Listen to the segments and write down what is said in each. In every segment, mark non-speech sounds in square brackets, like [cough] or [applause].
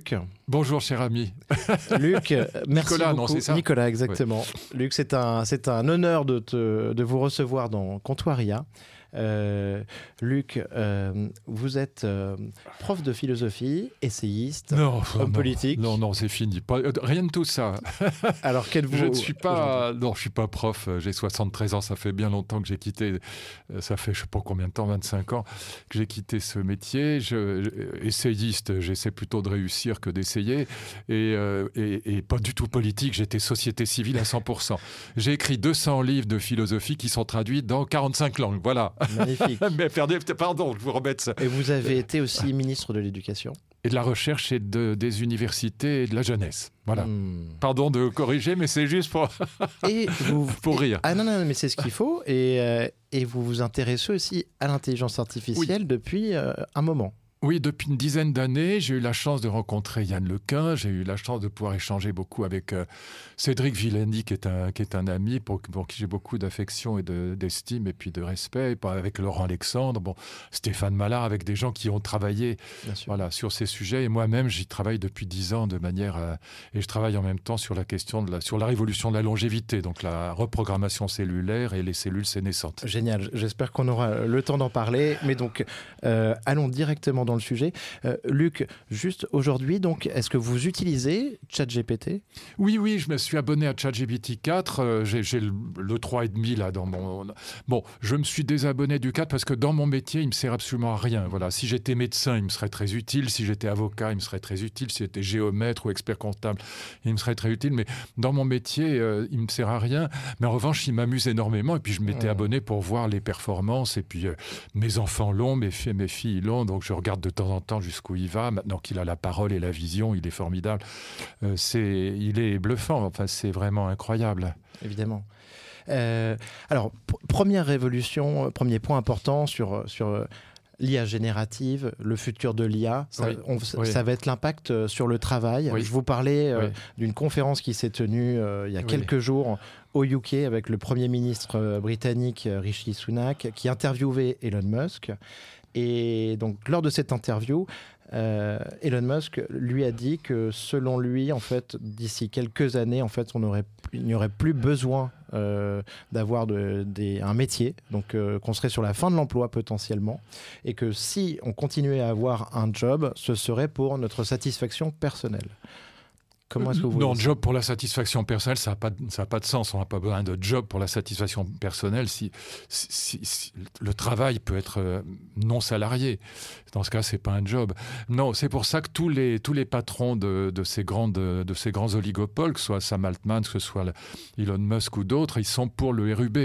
bonjour Luc. Bonjour cher ami. [laughs] Luc, merci Nicolas, beaucoup. non, ça Nicolas, exactement. Luc, c'est un, c'est un honneur de, te, de vous recevoir dans Comptoiria. Euh, Luc, euh, vous êtes euh, prof de philosophie, essayiste, Non, homme non, politique. Non, non, c'est fini. Pas- rien de tout ça. [laughs] Alors, qu'êtes-vous Je ne suis pas, non, je suis pas prof. J'ai 73 ans. Ça fait bien longtemps que j'ai quitté. Ça fait je sais pas combien de temps, 25 ans que j'ai quitté ce métier. Je, je- essayiste, j'essaie plutôt de réussir que d'essayer, et, et, et pas du tout politique. J'étais société civile à 100%. J'ai écrit 200 livres de philosophie qui sont traduits dans 45 langues. Voilà. Magnifique. [laughs] Mais pardon, je vous remette ça. Et vous avez été aussi ministre de l'Éducation? Et de la recherche et de, des universités et de la jeunesse. Voilà. Hmm. Pardon de corriger, mais c'est juste pour, [laughs] Et vous, [laughs] pour et- rire. Ah non, non, mais c'est ce qu'il faut. Et, euh, et vous vous intéressez aussi à l'intelligence artificielle depuis euh, un moment. Oui, depuis une dizaine d'années, j'ai eu la chance de rencontrer Yann Lequin, j'ai eu la chance de pouvoir échanger beaucoup avec euh, Cédric Villani, qui est un, qui est un ami pour, pour qui j'ai beaucoup d'affection et de- d'estime et puis de respect, avec Laurent Alexandre, bon, Stéphane Mallard, avec des gens qui ont travaillé voilà, sur ces sujets. Et moi-même, j'y travaille depuis dix ans de manière... euh, et je travaille en même temps sur la question de la, sur la révolution de la longévité, donc la reprogrammation cellulaire et les cellules sénescentes. Génial, j'espère qu'on aura le temps d'en parler. Mais donc, euh, allons directement dans le sujet. Euh, Luc, juste aujourd'hui, donc, est-ce que vous utilisez ChatGPT? Oui, oui, je me suis abonné à ChatGPT 4. euh, j'ai le, le 3,5 là dans mon. Bon, je me suis désabonné du 4 parce que dans mon métier, il me sert absolument à rien. Voilà, si j'étais médecin, il me serait très utile. Si j'étais avocat, il me serait très utile. Si j'étais géomètre ou expert comptable, il me serait très utile. Mais dans mon métier, euh, il me sert à rien. Mais en revanche, il m'amuse énormément. Et puis, je m'étais Mhm. abonné pour voir les performances. Et puis, euh, mes enfants l'ont, mes, filles- mes filles l'ont. Donc, je regarde de temps en temps jusqu'où il va. Maintenant qu'il a la parole et la vision, il est formidable. Euh, c'est, il est bluffant. Enfin, c'est vraiment incroyable. Évidemment. Euh, alors, pr- première révolution, euh, premier point important sur, sur l'IA générative, le futur de l'IA. Ça, Oui, on- oui. ça va être l'impact sur le travail. Oui. Je vous parlais euh, d'une conférence qui s'est tenue euh, il y a quelques jours au UK avec le Premier ministre britannique Rishi Sunak qui interviewait Elon Musk. Et donc, lors de cette interview, euh, Elon Musk lui a dit que selon lui, en fait, d'ici quelques années, en fait, on aurait, il n'y aurait plus besoin euh, d'avoir un métier, donc euh, qu'on serait sur la fin de l'emploi potentiellement, et que si on continuait à avoir un job, ce serait pour notre satisfaction personnelle. Comment est-ce que vous non, job pour la satisfaction personnelle, ça n'a pas, de- ça a pas de sens. On n'a pas besoin de job pour la satisfaction personnelle si, si- si- si le travail peut être euh, non salarié. Dans ce cas, c'est pas un job. Non, c'est pour ça que tous les, tous les patrons de, de ces grandes, de ces grands oligopoles, que ce soit Sam Altman, que ce soit Elon Musk ou d'autres, ils sont pour le RUB,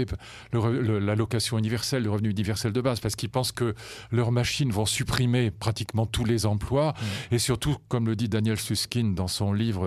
l'allocation universelle, le revenu universel de base, parce qu'ils pensent que leurs machines vont supprimer pratiquement tous les emplois. Et surtout, comme le dit Daniel Susskind dans son livre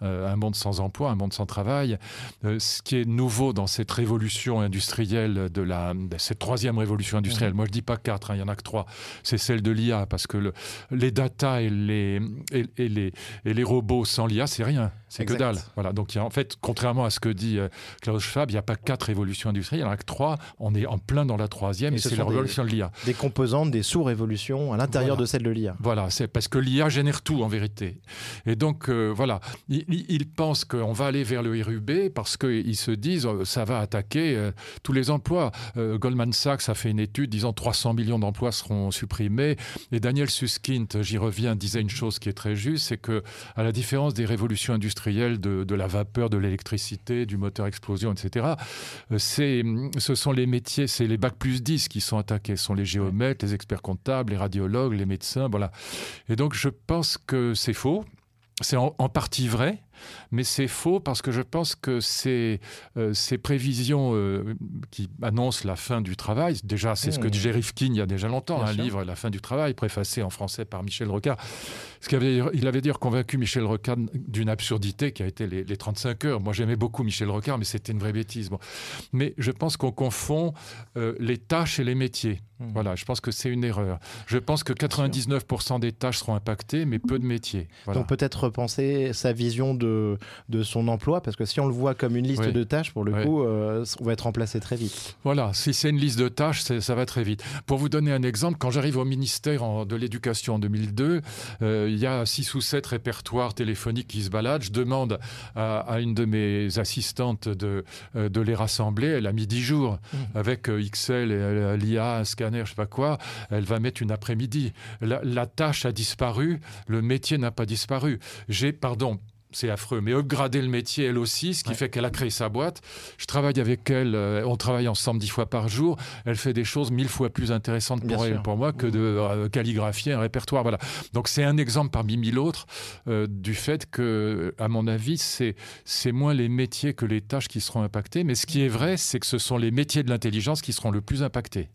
Un monde sans emploi, un monde sans travail, euh, ce qui est nouveau dans cette révolution industrielle, de, la, cette troisième révolution industrielle, moi je dis pas quatre, hein, il y en a que trois, c'est celle de l'IA, parce que le- les data et les, et, et les, et les robots sans l'IA, c'est rien, c'est que dalle. Voilà, donc il y a, en fait, contrairement à ce que dit euh, Klaus Schwab, il n'y a pas quatre révolutions industrielles, il n'y en a que trois, on est en plein dans la troisième, Et et, ce c'est la des- révolution de l'IA. Des composantes, des sous-révolutions à l'intérieur Voilà. de celle de l'IA. Voilà, c'est parce que l'IA génère tout en vérité. Et donc, euh, voilà, ils, pensent qu'on va aller vers le RUB parce qu'ils se disent euh, ça va attaquer euh, tous les emplois. Euh, Goldman Sachs a fait une étude disant 300 millions d'emplois seront supprimés. Et Daniel Susskind, j'y reviens, disait une chose qui est très juste, c'est que à la différence des révolutions industrielles de, la vapeur, de l'électricité, du moteur explosion, etc., c'est, ce sont les métiers, c'est les bacs plus 10 qui sont attaqués. Ce sont les géomètres, les experts comptables, les radiologues, les médecins, voilà. Et donc je pense que c'est faux. C'est en, partie vrai, mais c'est faux parce que je pense que ces, euh, ces prévisions euh, qui annoncent la fin du travail, déjà c'est ce que Mmh. disait Rifkin il y a déjà longtemps, Bien un sûr. livre La fin du travail, préfacé en français par Michel Rocard. Ce qu'il avait, il avait dire convaincu Michel Rocard d'une absurdité qui a été les, les 35 heures. Moi j'aimais beaucoup Michel Rocard, mais c'était une vraie bêtise. Bon. Mais je pense qu'on confond euh, les tâches et les métiers. Mmh. Voilà, je pense que c'est une erreur. Je pense que 99% des tâches seront impactées, mais peu de métiers. Voilà. Donc peut-être repenser sa vision de de, de son emploi Parce que si on le voit comme une liste de tâches, pour le coup, euh, on va être remplacé très vite. Voilà, si c'est une liste de tâches, ça va très vite. Pour vous donner un exemple, quand j'arrive au ministère de l'Éducation en 2002, euh, il y a six ou sept répertoires téléphoniques qui se baladent. Je demande à, une de mes assistantes de, euh, de les rassembler. Elle a mis dix jours mmh. avec XL et l'IA, un scanner, je sais pas quoi. Elle va mettre une après-midi. la tâche a disparu, le métier n'a pas disparu. J'ai, pardon, c'est affreux, mais upgrader le métier elle aussi, ce qui fait qu'elle a créé sa boîte. Je travaille avec elle, euh, on travaille ensemble dix fois par jour. Elle fait des choses mille fois plus intéressantes pour elle, pour moi, que de euh, calligraphier un répertoire. Voilà. Donc c'est un exemple parmi mille autres euh, du fait que, à mon avis, c'est c'est moins les métiers que les tâches qui seront impactées. Mais ce qui est vrai, c'est que ce sont les métiers de l'intelligence qui seront le plus impactés.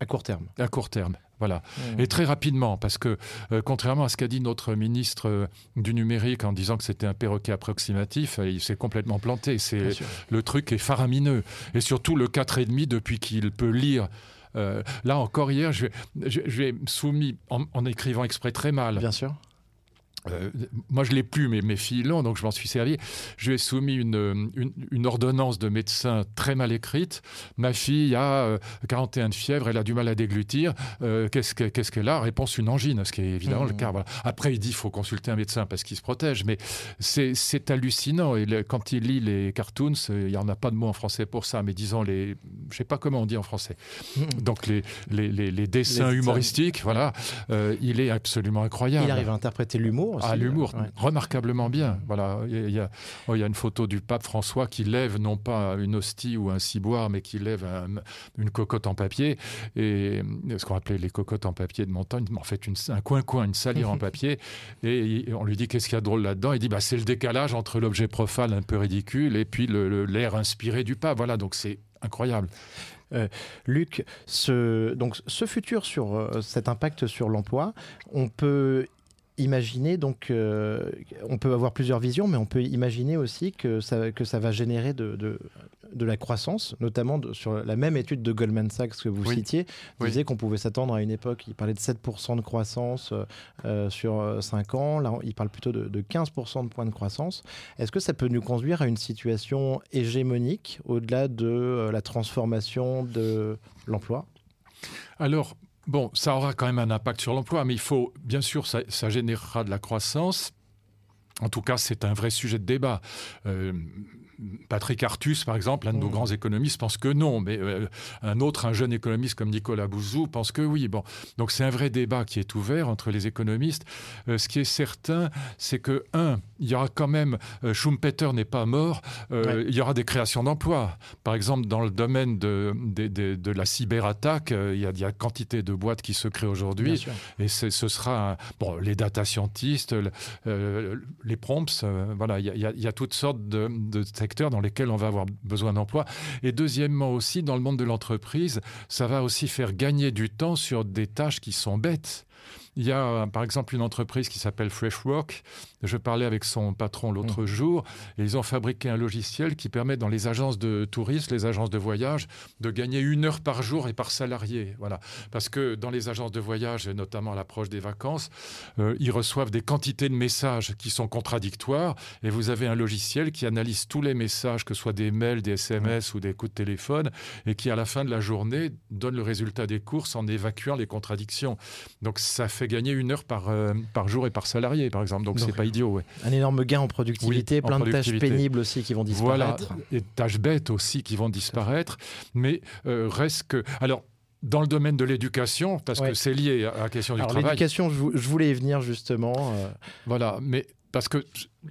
À court terme. À court terme. Voilà. Et très rapidement, parce que euh, contrairement à ce qu'a dit notre ministre euh, du numérique en disant que c'était un perroquet approximatif, euh, il s'est complètement planté. C'est le truc est faramineux. Et surtout le 4,5 depuis qu'il peut lire. là encore hier, je, vais soumis en, en, écrivant exprès très mal. Bien sûr. Euh, moi, je l'ai plus, mais mes filles l'ont, donc je m'en suis servi. Je lui ai soumis une, une, ordonnance de médecin très mal écrite. Ma fille a 41 euh, de fièvre, elle a du mal à déglutir. Euh, qu'est-ce qu'elle a? Réponse une angine, ce qui est évidemment le mmh. cas. Après, il dit qu'il faut consulter un médecin parce qu'il se protège, mais c'est hallucinant. Et quand il lit les cartoons, il n'y en a pas de mot en français pour ça, mais disons les. Je ne sais pas comment on dit en français. Mmh. Donc les, les, les, dessins humoristiques, voilà, il est absolument incroyable. Il arrive à interpréter l'humour ah, l'humour, remarquablement bien. Voilà, il y, a, oh, il y, a, une photo du pape François qui lève non pas une hostie ou un ciboire, mais qui lève une cocotte en papier. Et ce qu'on appelait les cocottes en papier de montagne, en fait, une, un coin-coin, une salière en [laughs] papier. Et on lui dit qu'est-ce qu'il y a de drôle là-dedans? Il dit bah, c'est le décalage entre l'objet profane un peu ridicule et puis l'air inspiré du pape. Voilà, donc c'est incroyable. Euh, Luc, ce, donc, ce futur sur euh, cet impact sur l'emploi, on peut imaginer, donc, euh, on peut avoir plusieurs visions, mais on peut imaginer aussi que ça, que ça va générer de, de, la croissance, notamment sur la même étude de Goldman Sachs que vous citiez, disait qu'on pouvait s'attendre à une époque, il parlait de 7% de croissance euh, euh, sur 5 ans, là il parle plutôt de, de 15% de points de croissance. Est-ce que ça peut nous conduire à une situation hégémonique au-delà de la transformation de l'emploi? Alors, Bon, ça aura quand même un impact sur l'emploi, mais il faut, bien sûr, ça, générera de la croissance. En tout cas, c'est un vrai sujet de débat. Euh, Patrick Artus, par exemple, un de nos mmh. grands économistes, pense que non, mais euh, un autre, un jeune économiste comme Nicolas Bouzou, pense que oui. Bon, donc c'est un vrai débat qui est ouvert entre les économistes. Euh, ce qui est certain, c'est que, un, il y aura quand même, euh, Schumpeter n'est pas mort, il y aura des créations d'emplois. Par exemple, dans le domaine de, de, la cyberattaque, il y, a, il y a quantité de boîtes qui se créent aujourd'hui. Et ce sera, bon, les data scientists, les prompts, voilà, il y, a, il y, a, toutes sortes de, de dans lesquels on va avoir besoin d'emploi. Et deuxièmement aussi, dans le monde de l'entreprise, ça va aussi faire gagner du temps sur des tâches qui sont bêtes. Il y a par exemple une entreprise qui s'appelle Freshwork. Je parlais avec son patron l'autre mmh. jour et ils ont fabriqué un logiciel qui permet dans les agences de tourisme, les agences de voyage, de gagner une heure par jour et par salarié. Voilà. Parce que dans les agences de voyage, et notamment à l'approche des vacances, euh, ils reçoivent des quantités de messages qui sont contradictoires et vous avez un logiciel qui analyse tous les messages, que ce soit des mails, des SMS ou des coups de téléphone et qui à la fin de la journée donne le résultat des courses en évacuant les contradictions. Donc ça fait gagner une heure par, euh, par jour et par salarié, par exemple. Donc, c'est pas idiot. Ouais. Un énorme gain en productivité, plein de tâches pénibles aussi qui vont disparaître. Voilà, et tâches bêtes aussi qui vont disparaître. Mais euh, reste que. Alors, dans le domaine de l'éducation, parce que c'est lié à la question du travail. L'éducation, je, voulais y venir justement. Euh. Voilà, mais parce qu'il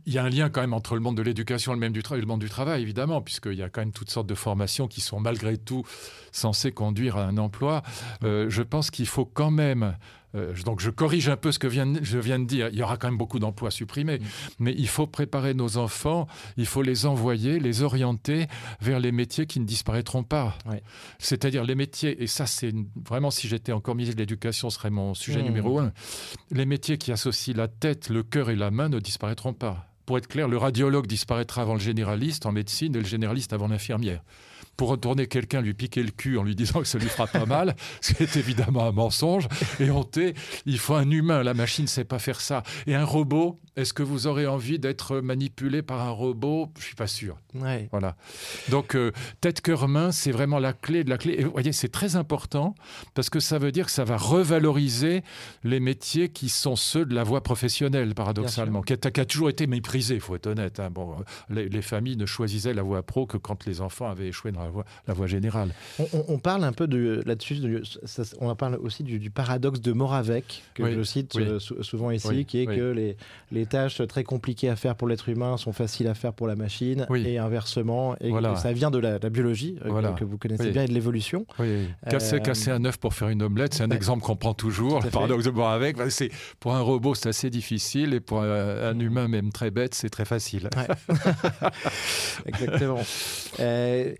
y a un lien quand même entre le monde de l'éducation et le, même du le monde du travail, évidemment, puisqu'il y a quand même toutes sortes de formations qui sont malgré tout censées conduire à un emploi. je pense qu'il faut quand même euh, donc je corrige un peu ce que je viens de dire. Il y aura quand même beaucoup d'emplois supprimés, mm. mais il faut préparer nos enfants, il faut les envoyer, les orienter vers les métiers qui ne disparaîtront pas. C'est-à-dire les métiers, et ça c'est vraiment si j'étais encore ministre de l'Éducation, ce serait mon sujet mm. numéro un, les métiers qui associent la tête, le cœur et la main ne disparaîtront pas. Pour être clair, le radiologue disparaîtra avant le généraliste en médecine et le généraliste avant l'infirmière pour retourner quelqu'un, lui piquer le cul en lui disant que ça lui fera pas [laughs] mal, ce qui est évidemment un mensonge et honté. Il faut un humain, la machine ne sait pas faire ça. Et un robot, Est-ce que vous aurez envie d'être manipulé par un robot? Je suis pas sûr. Ouais. Voilà. Donc, euh, tête, cœur, main, c'est vraiment la clé de la clé. Et vous voyez, c'est très important parce que ça veut dire que ça va revaloriser les métiers qui sont ceux de la voie professionnelle, paradoxalement, qui a, qui a toujours été méprisé, il faut être honnête. hein. Bon, les, les familles ne choisissaient la voie pro que quand les enfants avaient échoué dans la voie, la voie générale. On, on- on parle un peu de là-dessus. on parle aussi du, du paradoxe de Moravec que Oui, je cite oui. euh, sou- souvent ici, Oui, qui est que les, les tâches très compliquées à faire pour l'être humain sont faciles à faire pour la machine Oui. et inversement. Et, Voilà. ça vient de la, la biologie euh, que- vous connaissez Oui. bien et de l'évolution. Oui, casser, Euh, casser un œuf pour faire une omelette, c'est un bah, [laughs] exemple qu'on prend toujours. Le paradoxe de avec, c'est pour un robot c'est assez difficile et pour un, un humain même très bête c'est très facile. [laughs] Exactement. Euh,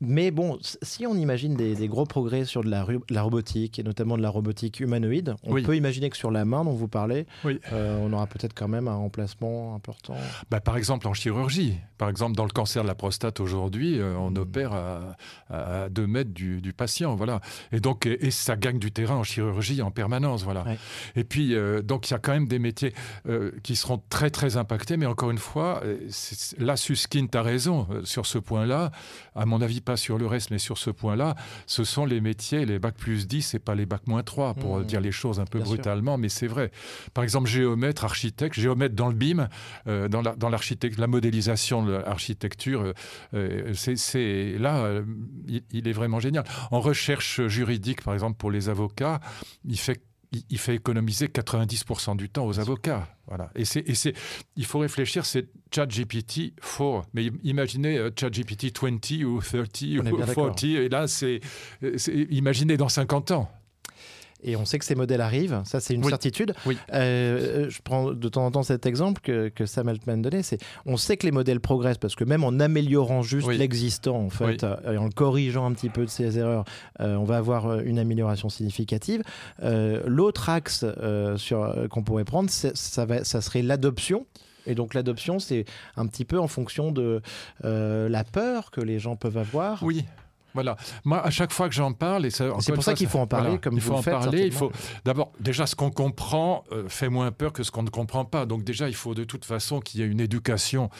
mais bon, si on imagine des, des gros progrès sur de la, robotique, et notamment de la robotique humanoïde, on peut imaginer que sur la main dont vous parlez, euh, on aura peut-être quand même un remplacement important. Bah, par exemple en chirurgie, par exemple dans le cancer de la prostate aujourd'hui, euh, on Mm. opère à, à 2 mètres du, du patient, voilà. Et donc et, et ça gagne du terrain en chirurgie en permanence, voilà. Ouais. Et puis euh, donc il y a quand même des métiers euh, qui seront très très impactés, mais encore une fois, là Suskind a raison sur ce point-là. À mon avis pas sur le reste, mais sur ce point-là, ce sont les métiers, les bacs plus 10 et pas les bacs moins 3 pour Mm. euh, dire les choses un peu Bien sûr. brutalement, mais c'est vrai. Par exemple géomètre, architecte, géomètre dans le BIM, euh, dans la, dans la modélisation de l'architecture, euh, euh, c'est, là, il, il est vraiment génial. En recherche juridique, par exemple, pour les avocats, il fait il- il fait économiser 90% du temps aux avocats. Voilà. Et, c'est, il faut réfléchir, c'est ChatGPT 4. Mais im- imaginez ChatGPT 20 ou 30 On ou bien 40. d'accord. Et là, c'est, c'est- imaginez dans 50 ans. Et on sait que ces modèles arrivent, ça c'est une Oui. certitude. Oui. Euh, je prends de temps en temps cet exemple que, que Sam Altman donnait, c'est on sait que les modèles progressent parce que même en améliorant juste Oui. l'existant en fait, euh, et en le corrigeant un petit peu de ses erreurs, euh, on va avoir une amélioration significative. Euh, L'autre axe sur qu'on pourrait prendre, ça, va, ça serait l'adoption. Et donc l'adoption, c'est un petit peu en fonction de la peur que les gens peuvent avoir. Oui. Voilà. Moi, à chaque fois que j'en parle, et C'est pour ça qu'il faut en parler, comme il vous faut le en faites, parler. Il faut d'abord déjà ce qu'on comprend euh, fait moins peur que ce qu'on ne comprend pas. Donc déjà, il faut de toute façon qu'il y ait une éducation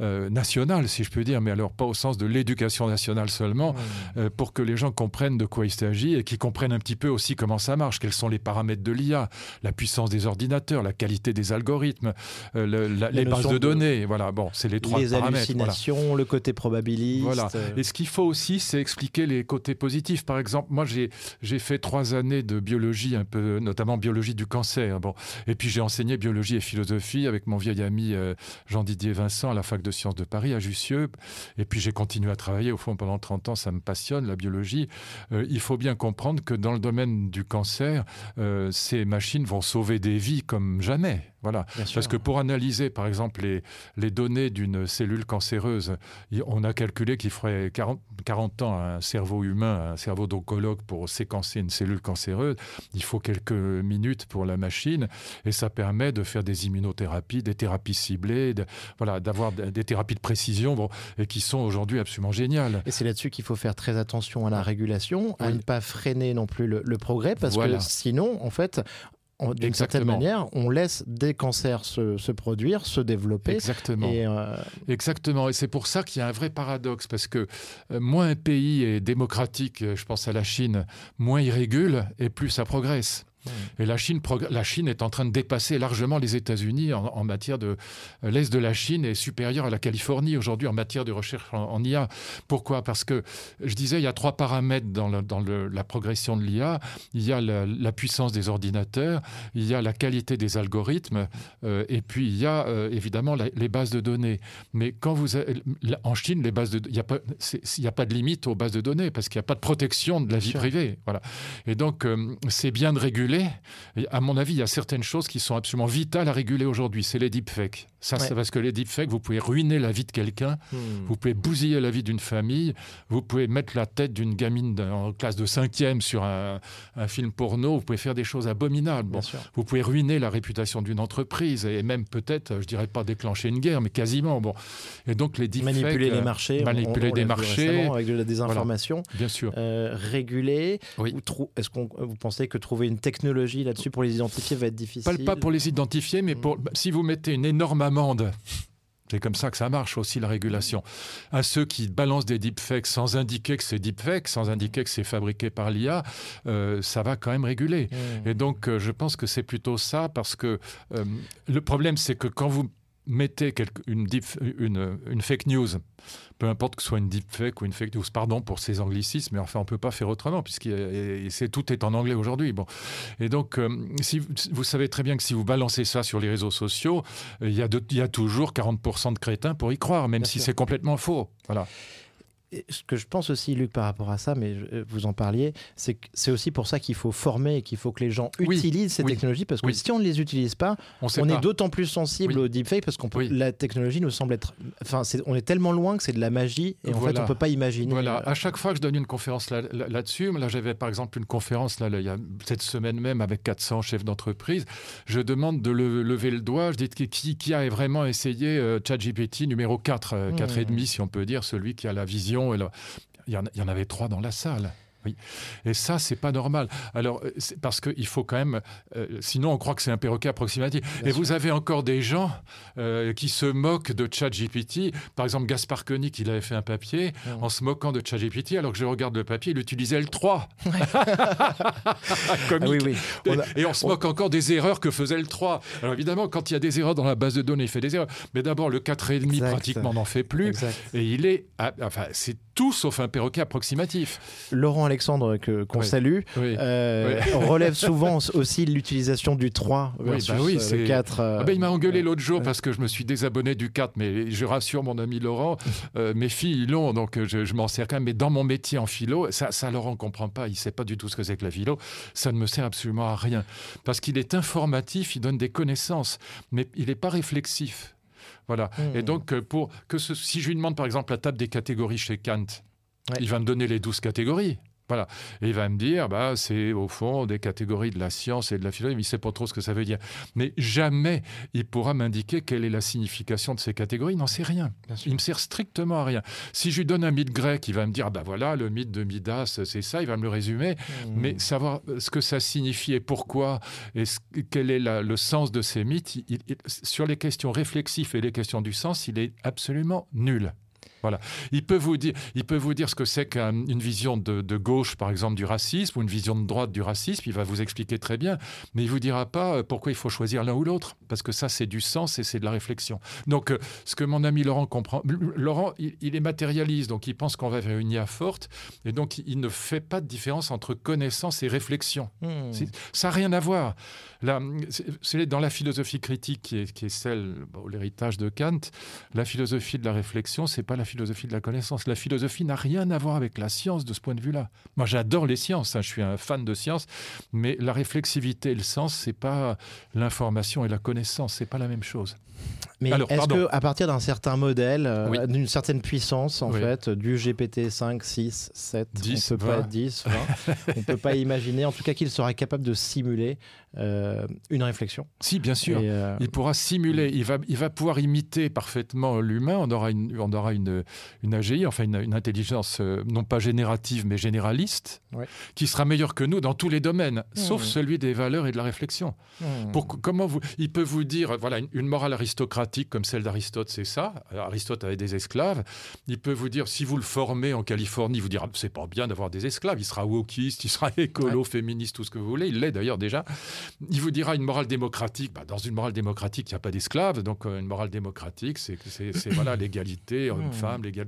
euh, nationale, si je peux dire, mais alors pas au sens de l'éducation nationale seulement, euh, pour que les gens comprennent de quoi il s'agit et qu'ils comprennent un petit peu aussi comment ça marche, quels sont les paramètres de l'IA, la puissance des ordinateurs, la qualité des algorithmes, le- la- La les bases de, de- données. Voilà. Bon, c'est les trois les paramètres. voilà. hallucinations, le côté probabiliste. Voilà. Et ce qu'il faut aussi, c'est expliquer les côtés positifs. Par exemple, moi, j'ai fait trois années de biologie, un peu, notamment biologie du cancer. Bon, et puis j'ai enseigné biologie et philosophie avec mon vieil ami euh, Jean-Didier Vincent à la fac de sciences de Paris à Jussieu. Et puis j'ai continué à travailler. Au fond, pendant 30 ans, ça me passionne la biologie. Euh, il faut bien comprendre que dans le domaine du cancer, euh, ces machines vont sauver des vies comme jamais. Voilà. Parce que pour analyser, par exemple, les, les données d'une cellule cancéreuse, on a calculé qu'il ferait 40, 40 ans à un cerveau humain, un cerveau d'oncologue pour séquencer une cellule cancéreuse. Il faut quelques minutes pour la machine et ça permet de faire des immunothérapies, des thérapies ciblées, de- voilà, d'avoir des thérapies de précision bon, et qui sont aujourd'hui absolument géniales. Et c'est là-dessus qu'il faut faire très attention à la régulation, à Oui. ne pas freiner non plus le, le progrès, parce Voilà. que sinon, en fait, d'une certaine manière, on laisse des cancers se, se produire, se développer. Exactement. Et euh, Exactement, et c'est pour ça qu'il y a un vrai paradoxe, parce que euh, moins un pays est démocratique, euh, je pense à la Chine, moins il régule et plus ça progresse. Et la Chine, la Chine est en train de dépasser largement les États-Unis en, en matière de. euh, L'Est de la Chine est supérieur à la Californie aujourd'hui en matière de recherche en, en IA. Pourquoi? Parce que je disais, il y a trois paramètres dans, le- dans le- la progression de l'IA. Il y a la, la puissance des ordinateurs, il y a la qualité des algorithmes, euh, et puis il y a euh, évidemment la- les bases de données. Mais quand vous avez- en Chine, les bases de, il n'y a pas, a de limite aux bases de données parce qu'il n'y a pas de protection de la vie privée. Voilà. Et donc, euh, c'est bien de réguler. À mon avis, il y a certaines choses qui sont absolument vitales à réguler aujourd'hui. C'est les deepfakes. Ça, Ouais. c'est parce que les deepfakes, vous pouvez ruiner la vie de quelqu'un, vous pouvez bousiller la vie d'une famille, vous pouvez mettre la tête d'une gamine en classe de cinquième sur un, un film porno, vous pouvez faire des choses abominables. Bon, vous pouvez ruiner la réputation d'une entreprise et même peut-être, je dirais pas déclencher une guerre, mais quasiment. Bon. Et donc les deepfakes, Manipuler les euh, marchés, manipuler on- on des marchés. avec de la désinformation, bien sûr. euh, réguler. Oui. Est-ce qu'on vous pensez que trouver une technologie là-dessus pour les identifier va être difficile? Pas, pas pour les identifier, mais pour, mmh. si vous mettez une énorme amende c'est comme ça que ça marche aussi la régulation. À ceux qui balancent des deepfakes sans indiquer que c'est deepfake, sans indiquer que c'est fabriqué par l'IA, euh, ça va quand même réguler. Mmh. Et donc euh, je pense que c'est plutôt ça parce que euh, le problème c'est que quand vous mettez une, une, fake news, peu importe que ce soit une deepfake ou une fake news, pardon pour ces anglicismes, mais enfin on ne peut pas faire autrement, puisque tout est en anglais aujourd'hui. Bon. Et donc, euh, si, vous savez très bien que si vous balancez ça sur les réseaux sociaux, il y, a il y a toujours 40% de crétins pour y croire, même si c'est complètement faux. Voilà ce que je pense aussi, Luc, par rapport à ça, mais euh, vous en parliez, c'est que c'est aussi pour ça qu'il faut former et qu'il faut que les gens utilisent ces technologies, parce que si on ne les utilise pas, on, est d'autant plus sensible au deepfake, parce qu'on la technologie nous semble être, enfin, on est tellement loin que c'est de la magie, et en fait, on peut pas imaginer. Voilà. Euh, à chaque fois que je donne une conférence là-dessus, là, j'avais par exemple une conférence là, il y a cette semaine même avec 400 chefs d'entreprise, je demande de lever le doigt, je dis qui, qui a vraiment essayé euh, ChatGPT numéro 4, 4 et mmh. demi si on peut dire, celui qui a la vision il y, en, avait trois dans la salle. Oui. Et ça, c'est pas normal. Alors, euh, parce qu'il faut quand même. Euh, sinon, on croit que c'est un perroquet approximatif. et vous avez encore des gens euh, qui se moquent de ChatGPT. Par exemple, Gaspard Koenig, il avait fait un papier en se moquant de ChatGPT. Alors que je regarde le papier, il utilisait le 3. [laughs] Ah oui, oui. Et, on se moque encore des erreurs que faisait le 3. Alors, évidemment, quand il y a des erreurs dans la base de données, il fait des erreurs. Mais d'abord, le 4,5 pratiquement n'en fait plus. Et il est. Enfin, c'est tout sauf un perroquet approximatif. Laurent Alexandre, qu'on salue, euh, [laughs] relève souvent aussi l'utilisation du 3 versus bah oui, euh, le 4. Euh, ah ben, il m'a engueulé l'autre jour parce que je me suis désabonné du 4, mais je rassure mon ami Laurent, mes filles l'ont, donc je, m'en sers quand même. Mais dans mon métier en philo, ça, ça Laurent ne comprend pas, il ne sait pas du tout ce que c'est que la philo, ça ne me sert absolument à rien. Parce qu'il est informatif, il donne des connaissances, mais il n'est pas réflexif. Voilà. Et hmm. donc, euh, pour que si je lui demande par exemple la table des catégories chez Kant, il va me donner les douze catégories. Voilà. Et il va me dire, bah, c'est au fond des catégories de la science et de la philosophie, il ne sait pas trop ce que ça veut dire. Mais jamais il pourra m'indiquer quelle est la signification de ces catégories, il n'en sait rien. Il me sert strictement à rien. Si je lui donne un mythe grec, il va me dire, bah voilà, le mythe de Midas, c'est ça, il va me le résumer. Mmh. Mais savoir ce que ça signifie et pourquoi, et quel est le sens de ces mythes, sur les questions réflexives et les questions du sens, il est absolument nul. Voilà. Il peut vous dire, il peut vous dire ce que c'est qu'une vision de, gauche, par exemple, du racisme, ou une vision de droite du racisme. Il va vous expliquer très bien, mais il vous dira pas euh, pourquoi il faut choisir l'un ou l'autre, parce que ça, c'est du sens et c'est de la réflexion. Donc, euh, ce que mon ami Laurent comprend, Laurent, il, est matérialiste, donc il pense qu'on va vers une IA forte, et donc il ne fait pas de différence entre connaissance et réflexion. Hmm. Ça n'a rien à voir. C'est dans la philosophie critique qui est, qui est celle, l'héritage de Kant, la philosophie de la réflexion, c'est pas la philosophie de la connaissance. La philosophie n'a rien à voir avec la science de ce point de vue-là. Moi, j'adore les sciences, hein, je suis un fan de science, mais la réflexivité et le sens, c'est pas l'information et la connaissance, c'est pas la même chose. Mais est-ce qu'à partir d'un certain modèle, euh, d'une certaine puissance, en fait, du GPT 5, 6, 7, 10, on peut pas 10, on peut pas imaginer, en tout cas, qu'il sera capable de simuler euh, une réflexion Si, bien sûr. Euh, il pourra simuler, il va, il va pouvoir imiter parfaitement l'humain. On aura une, on aura une, une AGI, enfin une, intelligence non pas générative, mais généraliste, qui sera meilleure que nous dans tous les domaines, sauf mmh. celui des valeurs et de la réflexion. Mmh. Pour, comment vous, il peut vous dire, voilà, une, une morale aristocratique comme celle d'Aristote, c'est ça. Aristote avait des esclaves. Il peut vous dire, si vous le formez en Californie, vous dira, c'est pas bien d'avoir des esclaves. Il sera wokiste, il sera [laughs] écolo, féministe, tout ce que vous voulez. Il l'est d'ailleurs déjà. Il vous dira une morale démocratique. Bah, dans une morale démocratique, il n'y a pas d'esclaves. Donc euh, une morale démocratique, c'est voilà [clears throat] l'égalité, une hmm. femme, l'égal.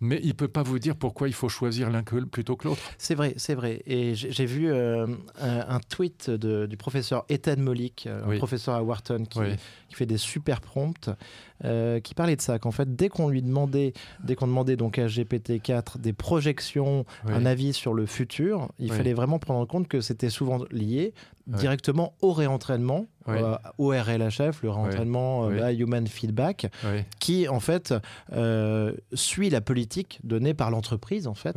Mais il peut pas vous dire pourquoi il faut choisir l'un plutôt que l'autre. C'est vrai, c'est vrai. Et j'ai vu euh, un, tweet du professeur Ethan Molik, euh, un professeur à Wharton, qui, qui fait des super prompts euh, qui parlait de ça, qu'en fait, dès qu'on lui demandait, dès qu'on demandait donc à GPT-4 des projections, un avis sur le futur, il fallait vraiment prendre en compte que c'était souvent lié directement au réentraînement, euh, au RLHF, le réentraînement euh, Human Feedback, qui en fait suit la politique donnée par l'entreprise en fait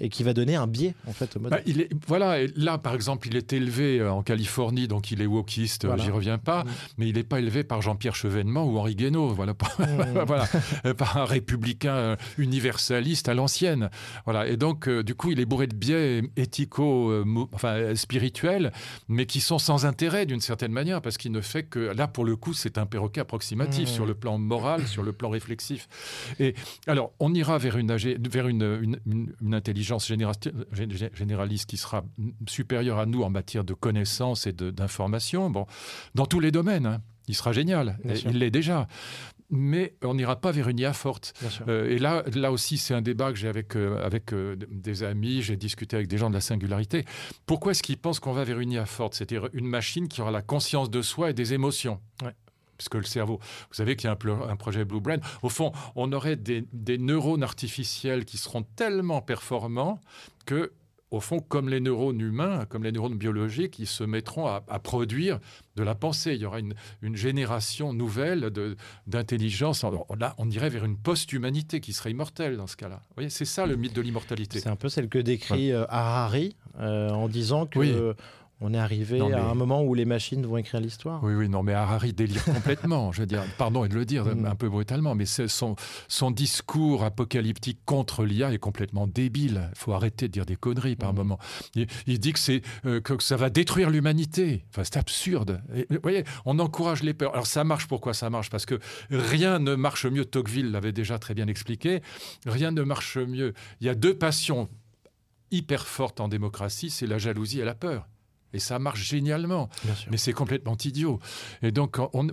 et qui va donner un biais en fait au modèle. Bah, il est, voilà, là par exemple, il est élevé en Californie, donc il est wokiste, voilà. j'y reviens pas, mm. mais il n'est pas élevé par Jean-Pierre Chevènement ou Henri Guénaud, voilà, [laughs] [laughs] voilà par un républicain universaliste à l'ancienne. Voilà, et donc du coup, il est bourré de biais éthico, enfin spirituels, mais qui sont sans intérêt d'une certaine manière, parce qu'il ne fait que là pour le coup, c'est un perroquet approximatif mmh. sur le plan moral, sur le plan réflexif. Et alors, on ira vers une, vers une, une, intelligence généraliste qui sera supérieure à nous en matière de connaissances et d'informations, bon, dans tous les domaines. Hein. Il sera génial, il l'est déjà. Mais on n'ira pas vers une IA forte. Euh, et là, là aussi, c'est un débat que j'ai avec, euh, avec euh, des amis, j'ai discuté avec des gens de la singularité. Pourquoi est-ce qu'ils pensent qu'on va vers une IA forte? C'est-à-dire une machine qui aura la conscience de soi et des émotions. Puisque le cerveau, vous savez qu'il y a un, projet Blue Brain, au fond, on aurait des, neurones artificiels qui seront tellement performants que au fond, comme les neurones humains, comme les neurones biologiques, ils se mettront à, produire de la pensée. Il y aura une, génération nouvelle d'intelligence. Là, on irait vers une post-humanité qui serait immortelle dans ce cas-là. Vous voyez, c'est ça le mythe de l'immortalité. C'est un peu celle que décrit euh, Harari euh, en disant que on est arrivé à un moment où les machines vont écrire l'histoire. Oui, oui, non, mais Harari délire complètement. je veux dire, [laughs] pardon de le dire mm. un peu brutalement, mais son, son discours apocalyptique contre l'IA est complètement débile. Il faut arrêter de dire des conneries par mm. moment. Il, dit que, c'est, euh, que ça va détruire l'humanité. Enfin, c'est absurde. vous voyez, on encourage les peurs. Alors ça marche, pourquoi ça marche? Parce que rien ne marche mieux, Tocqueville l'avait déjà très bien expliqué, rien ne marche mieux. Il y a deux passions hyper fortes en démocratie, c'est la jalousie et la peur. Et ça marche génialement. Mais c'est complètement idiot. Et donc, on,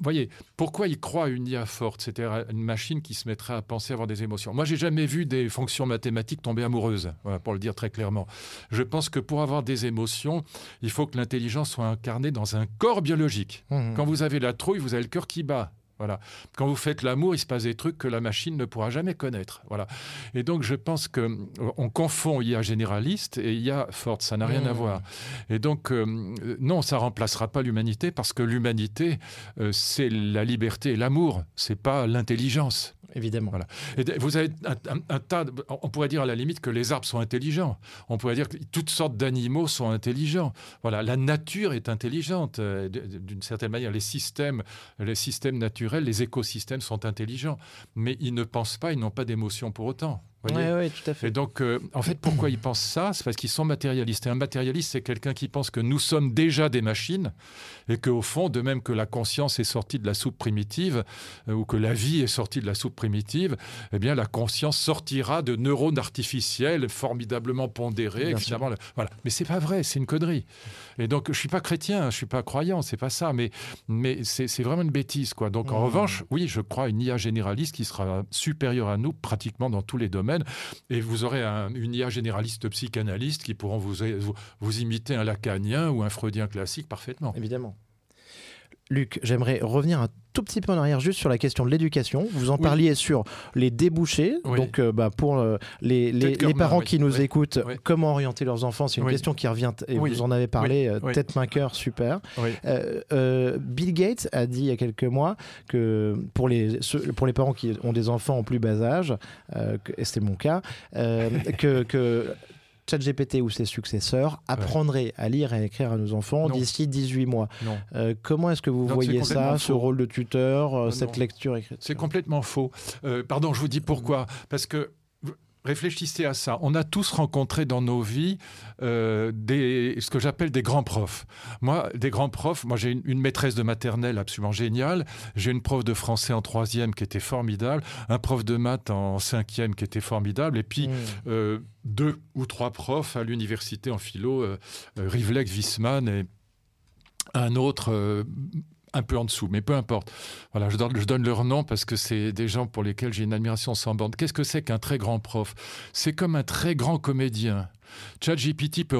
voyez, pourquoi il croit à une IA forte C'était une machine qui se mettrait à penser, avoir des émotions. Moi, j'ai jamais vu des fonctions mathématiques tomber amoureuses, pour le dire très clairement. Je pense que pour avoir des émotions, il faut que l'intelligence soit incarnée dans un corps biologique. Mmh. Quand vous avez la trouille, vous avez le cœur qui bat. Voilà. Quand vous faites l'amour, il se passe des trucs que la machine ne pourra jamais connaître. Voilà. Et donc, je pense que euh, on confond IA généraliste et IA forte. Ça n'a rien à mmh. voir. Et donc, euh, non, ça remplacera pas l'humanité parce que l'humanité, euh, c'est la liberté et l'amour. C'est pas l'intelligence évidemment. Voilà. Vous avez un, tas. on pourrait dire à la limite que les arbres sont intelligents. On pourrait dire que toutes sortes d'animaux sont intelligents. Voilà, la nature est intelligente euh, d'une certaine manière. Les systèmes, les systèmes naturels, les écosystèmes sont intelligents, mais ils ne pensent pas, ils n'ont pas d'émotion pour autant. Oui, ouais, tout à fait. Et donc, euh, en fait, pourquoi ils pensent ça? C'est parce qu'ils sont matérialistes. Et un matérialiste, c'est quelqu'un qui pense que nous sommes déjà des machines et qu'au fond, de même que la conscience est sortie de la soupe primitive euh, ou que la vie est sortie de la soupe primitive, eh bien, la conscience sortira de neurones artificiels formidablement pondérés. Finalement, voilà. Mais c'est pas vrai, c'est une connerie. Et donc, je suis pas chrétien, je suis pas croyant, c'est pas ça. Mais, mais c'est vraiment une bêtise, quoi. Donc, en mmh. revanche, oui, je crois une IA généraliste qui sera supérieure à nous pratiquement dans tous les domaines et vous aurez un, une IA généraliste psychanalyste qui pourront vous, vous imiter un lacanien ou un freudien classique parfaitement. Évidemment. Luc, j'aimerais revenir un tout petit peu en arrière juste sur la question de l'éducation. Vous en parliez sur les débouchés. Donc, euh, bah, pour euh, les, les, parents qui nous écoutent, comment orienter leurs enfants? C'est une question qui revient et vous en avez parlé, euh, tête, main, cœur, super. Bill Gates a dit il y a quelques mois que pour les, pour les parents qui ont des enfants en plus bas âge, et c'était mon cas, que, que ChatGPT ou ses successeurs apprendraient à lire et à écrire à nos enfants d'ici 18 mois. Euh, comment est-ce que vous voyez ça, ce rôle de tuteur, euh, cette lecture écrite? C'est complètement faux. Euh, pardon, je vous dis pourquoi. Parce que Réfléchissez à ça. On a tous rencontré dans nos vies euh, des, ce que j'appelle des grands profs. Moi, des grands profs, moi j'ai une, maîtresse de maternelle absolument géniale, j'ai une prof de français en troisième qui était formidable, un prof de maths en cinquième qui était formidable, et puis mmh. euh, deux ou trois profs à l'université en philo, euh, Rivlek, Wiesmann et un autre un peu en dessous, mais peu importe. Voilà, je donne, je donne leur nom parce que c'est des gens pour lesquels j'ai une admiration sans bande. Qu'est-ce que c'est qu'un très grand prof? C'est comme un très grand comédien. ChatGPT peut,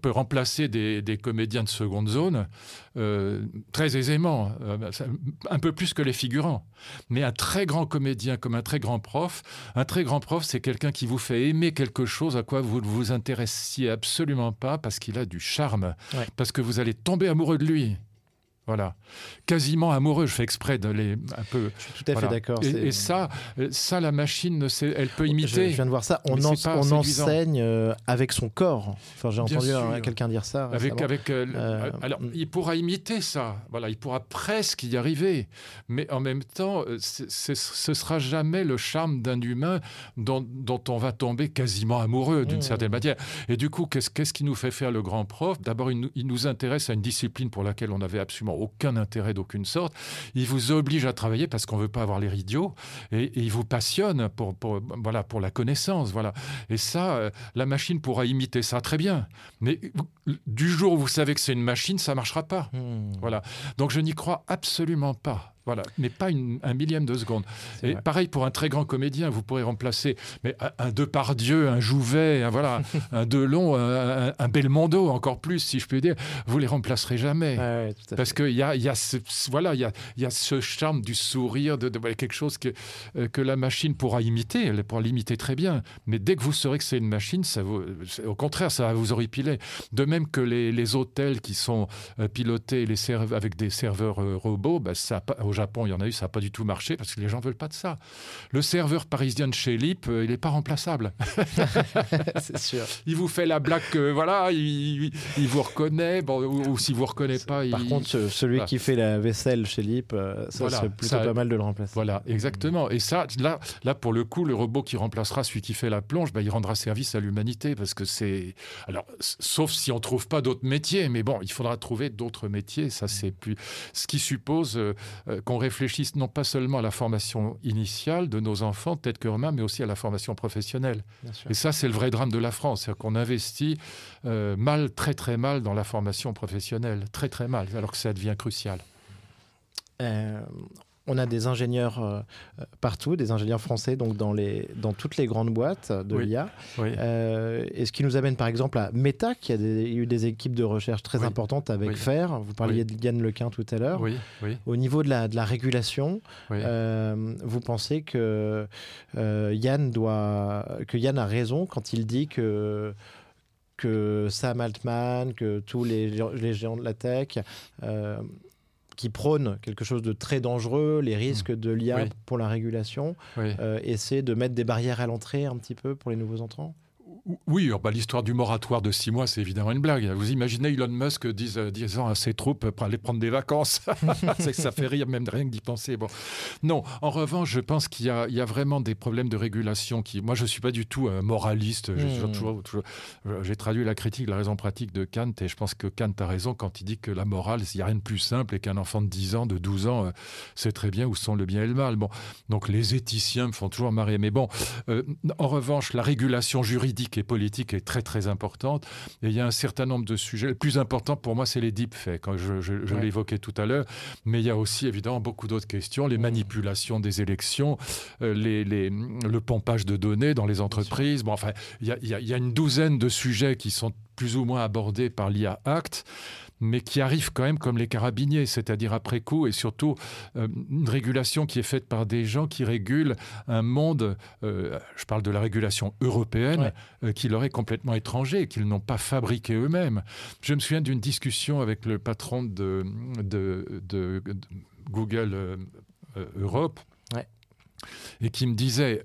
peut remplacer des, comédiens de seconde zone euh, très aisément, euh, un peu plus que les figurants. Mais un très grand comédien comme un très grand prof, un très grand prof, c'est quelqu'un qui vous fait aimer quelque chose à quoi vous ne vous intéressiez absolument pas parce qu'il a du charme, parce que vous allez tomber amoureux de lui. Voilà. Quasiment amoureux, je fais exprès de les un peu. Je suis tout à fait d'accord. Et, ça, ça, la machine, elle peut imiter. Je, viens de voir ça. On, on enseigne euh, avec son corps. Enfin, j'ai entendu quelqu'un dire ça. Avec, avec, euh, euh, alors, mm. il pourra imiter ça. Voilà, il pourra presque y arriver. Mais en même temps, ce sera jamais le charme d'un humain dont, on va tomber quasiment amoureux d'une mm. certaine manière. Et du coup, qu'est-ce qui nous fait faire le grand prof? D'abord, il, il nous intéresse à une discipline pour laquelle on avait absolument aucun intérêt d'aucune sorte. Il vous oblige à travailler parce qu'on veut pas avoir l'air idiot et, il vous passionne pour, voilà, pour la connaissance. Voilà. Et ça, euh, la machine pourra imiter ça très bien. Mais du jour où vous savez que c'est une machine, ça marchera pas. Hmm. Voilà. Donc je n'y crois absolument pas. Voilà, mais pas un millième de seconde. Et pareil pour un très grand comédien, vous pourrez remplacer mais un, Depardieu, un Jouvet, un, voilà, [laughs] un Delon, un, un, Belmondo, encore plus, si je puis dire. Vous les remplacerez jamais, parce qu'il y a, y a ce, voilà, il y a, y a ce charme du sourire, de, quelque chose que euh, que la machine pourra imiter, elle pourra l'imiter très bien. Mais dès que vous saurez que c'est une machine, ça vous, au contraire, ça va vous horripiler. De même que les, les hôtels qui sont euh, pilotés les avec des serveurs euh, robots, bah, ça Japon, il y en a eu, ça n'a pas du tout marché parce que les gens veulent pas de ça. Le serveur parisien de chez Lip, euh, il n'est pas remplaçable. [laughs] c'est sûr. Il vous fait la blague, voilà, il, vous reconnaît, bon, ou, s'il vous reconnaît pas. Par contre, celui qui fait la vaisselle chez Lip, euh, ça serait plutôt pas mal de le remplacer. Voilà, exactement. Et ça, là, là, pour le coup, le robot qui remplacera celui qui fait la plonge, bah, il rendra service à l'humanité parce que c'est. Alors, sauf si on trouve pas d'autres métiers, mais bon, il faudra trouver d'autres métiers. Ça, c'est plus. Ce qui suppose euh, qu'on réfléchisse non pas seulement à la formation initiale de nos enfants, tête que main, mais aussi à la formation professionnelle. Et ça, c'est le vrai drame de la France, c'est qu'on investit euh, mal, très très mal dans la formation professionnelle, très très mal, alors que ça devient crucial. Euh, on a des ingénieurs euh, partout, des ingénieurs français, donc dans, les, dans toutes les grandes boîtes de l'IA. Euh, et ce qui nous amène par exemple à Meta, qui a, eu des équipes de recherche très importantes avec FAIR. Vous parliez de Yann Lequin tout à l'heure. Au niveau de la, de la régulation, euh, vous pensez que, Yann doit, que Yann a raison quand il dit que que Sam Altman, que tous les, les géants de la tech qui prône quelque chose de très dangereux, les risques mmh. de l'IA pour la régulation, euh, essaie de mettre des barrières à l'entrée un petit peu pour les nouveaux entrants? Oui, bah, l'histoire du moratoire de six mois, c'est évidemment une blague. Vous imaginez Elon Musk euh, disant à ses troupes pour aller prendre des vacances [laughs] Ça fait rire même rien que d'y penser. Bon. Non, en revanche, je pense qu'il y, a vraiment des problèmes de régulation. Qui... Moi, je ne suis pas du tout un moraliste. Hmm. J'ai traduit la critique, la raison pratique de Kant, et je pense que Kant a raison quand il dit que la morale, il n'y a rien de plus simple et qu'un enfant de 10 ans, de 12 ans, euh, sait très bien où sont le bien et le mal. Bon. Donc les éthiciens me font toujours marrer. Mais bon, euh, en revanche, la régulation juridique et politique est très très importante. Et il y a un certain nombre de sujets. Le plus important pour moi, c'est les deepfakes, quand je, je, l'évoquais tout à l'heure. Mais il y a aussi évidemment beaucoup d'autres questions, les manipulations des élections, euh, les, les, le pompage de données dans les entreprises. Bon, enfin, il y, a, il y a une douzaine de sujets qui sont plus ou moins abordés par l'IA Act mais qui arrivent quand même comme les carabiniers, c'est-à-dire après coup, et surtout euh, une régulation qui est faite par des gens qui régulent un monde, euh, je parle de la régulation européenne, euh, qui leur est complètement étranger, qu'ils n'ont pas fabriqué eux-mêmes. Je me souviens d'une discussion avec le patron de, de, Google Europe, et qui me disait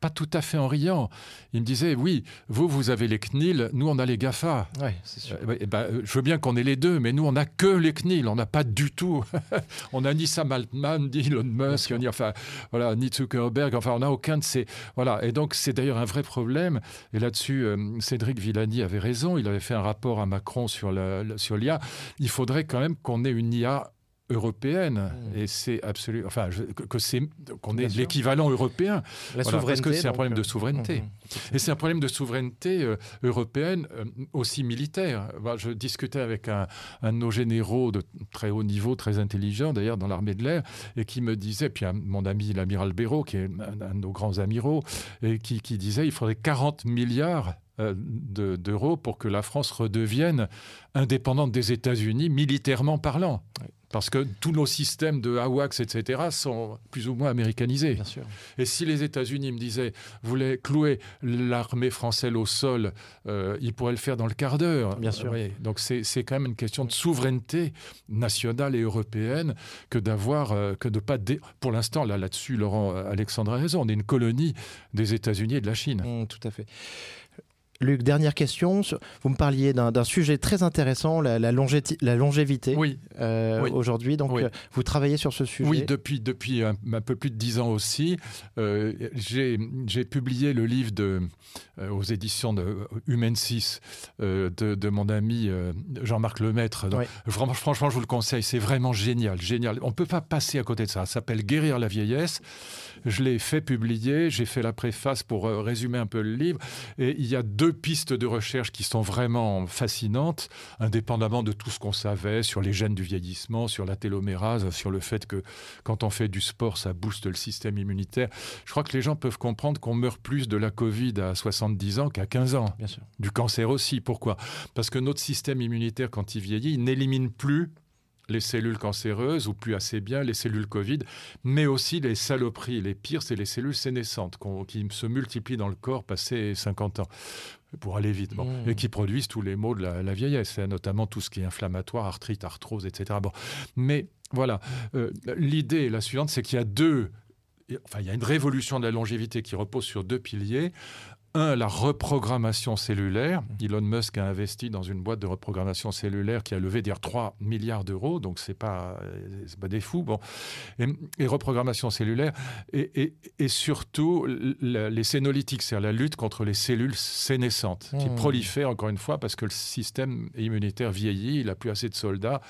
pas tout à fait en riant. Il me disait Oui, vous, vous avez les CNIL, nous, on a les GAFA. Ouais, c'est sûr. Eh ben, je veux bien qu'on ait les deux, mais nous, on n'a que les CNIL, on n'a pas du tout. [laughs] on a ni Sam Altman, ni Elon Musk, ni, enfin, voilà, ni Zuckerberg, enfin, on n'a aucun de ces. Voilà. Et donc, c'est d'ailleurs un vrai problème. Et là-dessus, euh, Cédric Villani avait raison. Il avait fait un rapport à Macron sur l'IA. Il faudrait quand même qu'on ait une IA européenne. Mmh. et c'est absolument enfin que c'est qu'on ait l'équivalent européen. La parce que c'est un problème de souveraineté. mmh, et c'est un problème de souveraineté euh, européenne euh, aussi militaire. Je discutais avec un, un, de nos généraux de très haut niveau très intelligent d'ailleurs dans l'armée de l'air et qui me disait puis mon ami l'amiral Béraud qui est un, de nos grands amiraux et qui, qui disait il faudrait 40 milliards euh, d'euros pour que la France redevienne indépendante des États-Unis militairement parlant. Parce que tous nos systèmes de AWACS, etc., sont plus ou moins américanisés. Bien sûr. Et si les États-Unis me disaient, voulaient clouer l'armée française au sol, euh, ils pourraient le faire dans le quart d'heure. Bien sûr. Oui. Donc c'est quand même une question de souveraineté nationale et européenne que d'avoir, euh, que de pas. Dé... Pour l'instant, là, là-dessus, Laurent Alexandre a raison. On est une colonie des États-Unis et de la Chine. Mmh, tout à fait. Luc, dernière question. Vous me parliez d'un sujet très intéressant, la, la, longévité. Oui. Euh, Aujourd'hui, donc euh, vous travaillez sur ce sujet. Oui, depuis, depuis un, peu plus de dix ans aussi. Euh, J'ai publié le livre de, euh, aux éditions de Humaine 6 de, de, mon ami Jean-Marc Lemaître. Donc, franchement, franchement, je vous le conseille, c'est vraiment génial, génial. On ne peut pas passer à côté de ça. Ça s'appelle Guérir la vieillesse. Je l'ai fait publier, j'ai fait la préface pour résumer un peu le livre. Et il y a deux pistes de recherche qui sont vraiment fascinantes, indépendamment de tout ce qu'on savait sur les gènes du vieillissement, sur la télomérase, sur le fait que quand on fait du sport, ça booste le système immunitaire. Je crois que les gens peuvent comprendre qu'on meurt plus de la Covid à 70 ans qu'à 15 ans. Bien sûr. Du cancer aussi. Pourquoi? Parce que notre système immunitaire, quand il vieillit, il n'élimine plus les cellules cancéreuses, ou plus assez bien les cellules Covid, mais aussi les saloperies. Les pires, c'est les cellules sénescentes qui se multiplient dans le corps passé 50 ans pour aller vite, mmh. et qui produisent tous les maux de la, vieillesse, hein, notamment tout ce qui est inflammatoire, arthrite, arthrose, etc. Bon. Mais voilà, euh, l'idée, la suivante, c'est qu'il y a deux Enfin, il y a une révolution de la longévité qui repose sur deux piliers un, la reprogrammation cellulaire. Elon Musk a investi dans une boîte de reprogrammation cellulaire qui a levé dire 3 milliards d'euros, donc c'est pas, pas des fous. Bon. Et, reprogrammation cellulaire, et, surtout les sénolytiques, c'est-à-dire la lutte contre les cellules sénescentes, qui mmh. prolifèrent encore une fois parce que le système immunitaire vieillit, il n'a plus assez de soldats,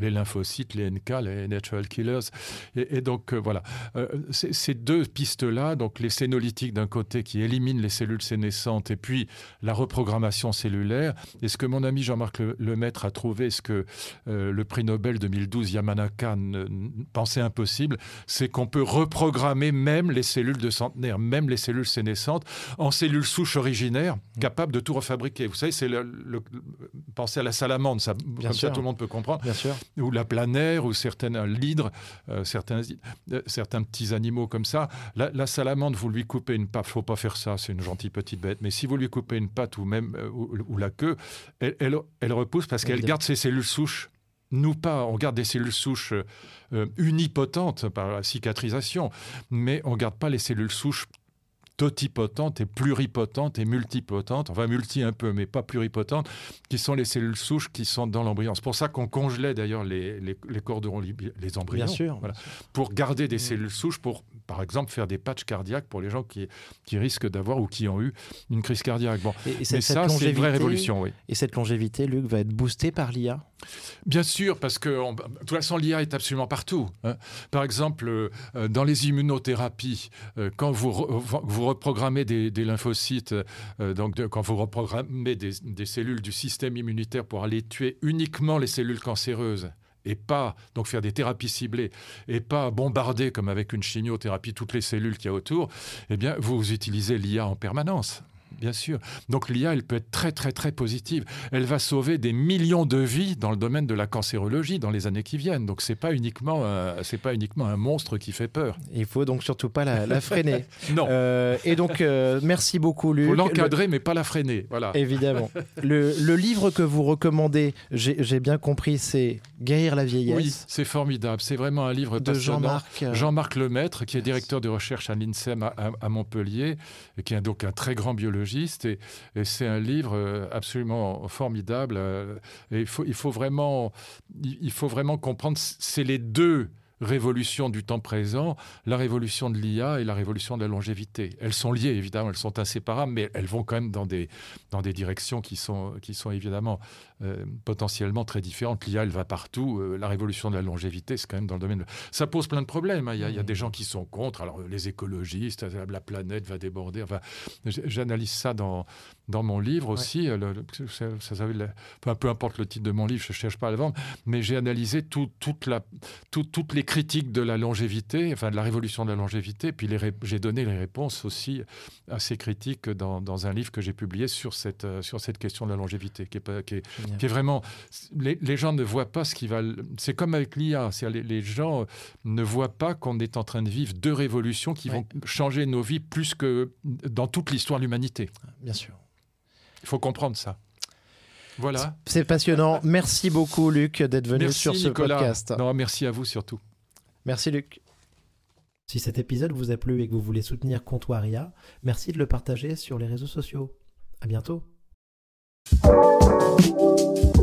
les lymphocytes, les NK, les natural killers. Et, donc euh, voilà, euh, ces deux pistes-là, donc les sénolytiques d'un côté qui éliminent les cellules naissantes et puis la reprogrammation cellulaire. Et ce que mon ami Jean-Marc Lemaître a trouvé, ce que euh, le prix Nobel 2012 Yamanaka pensait impossible, c'est qu'on peut reprogrammer même les cellules de centenaire, même les cellules sénescentes, en cellules souches originaires, mmh. capables de tout refabriquer. Vous savez, c'est le, penser à la salamandre, ça, comme ça tout le monde peut comprendre. Bien sûr. Ou la planaire, ou certaines l'hydre, euh, certains, euh, certains petits animaux comme ça. La, la salamandre, vous lui coupez une patte, faut pas faire ça, c'est une gentille petite bête, mais si vous lui coupez une patte ou même euh, ou, la queue, elle, elle, repousse parce qu'elle garde ses cellules souches. Nous pas, on garde des cellules souches unipotentes par la cicatrisation, mais on garde pas les cellules souches totipotentes et pluripotentes et multipotentes, enfin multi un peu, mais pas pluripotentes, qui sont les cellules souches qui sont dans l'embryon. C'est pour ça qu'on congelait d'ailleurs les, les, les cordons, les embryons, Bien sûr, voilà, pour garder des mmh. cellules souches, pour par exemple, faire des patchs cardiaques pour les gens qui, qui risquent d'avoir ou qui ont eu une crise cardiaque. Bon. Et, Mais ça, c'est une vraie révolution. Oui. Et cette longévité, Luc, va être boostée par l'IA Bien sûr, parce que de toute façon, l'IA est absolument partout. Hein. Par exemple, euh, dans les immunothérapies, euh, quand vous, vous reprogrammez des, lymphocytes, euh, donc quand vous reprogrammez des, des cellules du système immunitaire pour aller tuer uniquement les cellules cancéreuses, et pas donc faire des thérapies ciblées et pas bombarder comme avec une chimiothérapie toutes les cellules qu'il y a autour, eh bien vous utilisez l'IA en permanence bien sûr. Donc l'IA, elle peut être très, très, très positive. Elle va sauver des millions de vies dans le domaine de la cancérologie dans les années qui viennent. Donc c'est pas uniquement, c'est pas uniquement un monstre qui fait peur. Il faut donc surtout pas la, freiner. [laughs] non. Euh, et donc euh, merci beaucoup, Luc. Il faut l'encadrer, mais pas la freiner. Voilà. Évidemment. [laughs] le, livre que vous recommandez, j'ai bien compris, c'est Guérir la vieillesse. Oui, c'est formidable. C'est vraiment un livre de Jean-Marc euh, Jean-Marc Lemaître, qui est directeur de recherche à l'INSEM à, à, Montpellier, et qui est donc un très grand biologiste et, c'est un livre euh, absolument formidable. Euh, il faut, vraiment, il faut vraiment comprendre, c'est les deux révolution du temps présent, la révolution de l'IA et la révolution de la longévité. Elles sont liées, évidemment, elles sont inséparables, mais elles vont quand même dans des, dans des directions qui sont, qui sont évidemment euh, potentiellement très différentes. L'IA, elle va partout. Euh, la révolution de la longévité, c'est quand même dans le domaine... De... Ça pose plein de problèmes. Hein. Il, y a, il, y a, des gens qui sont contre. Alors, les écologistes, la planète va déborder. Enfin, j'analyse ça dans, dans mon livre aussi. Euh, ça, ça, peu, importe le titre de mon livre, je ne cherche pas à le vendre, mais j'ai analysé tout, toute la, tout, toutes les critique de la longévité, enfin de la révolution de la longévité, puis j'ai donné les réponses aussi à ces critiques dans, un livre que j'ai publié sur cette, euh, sur cette question de la longévité, qui est, qui est qui est vraiment. Les, les, gens ne voient pas ce qui va. C'est comme avec l'IA. Les, les gens ne voient pas qu'on est en train de vivre deux révolutions qui vont changer nos vies plus que dans toute l'histoire de l'humanité. Bien sûr. Il faut comprendre ça. Voilà. C'est passionnant. Merci beaucoup, Luc, d'être venu sur ce podcast. Non, merci à vous surtout. Merci, Luc. Si cet épisode vous a plu et que vous voulez soutenir Comptoiria, merci de le partager sur les réseaux sociaux. À bientôt. Thank you.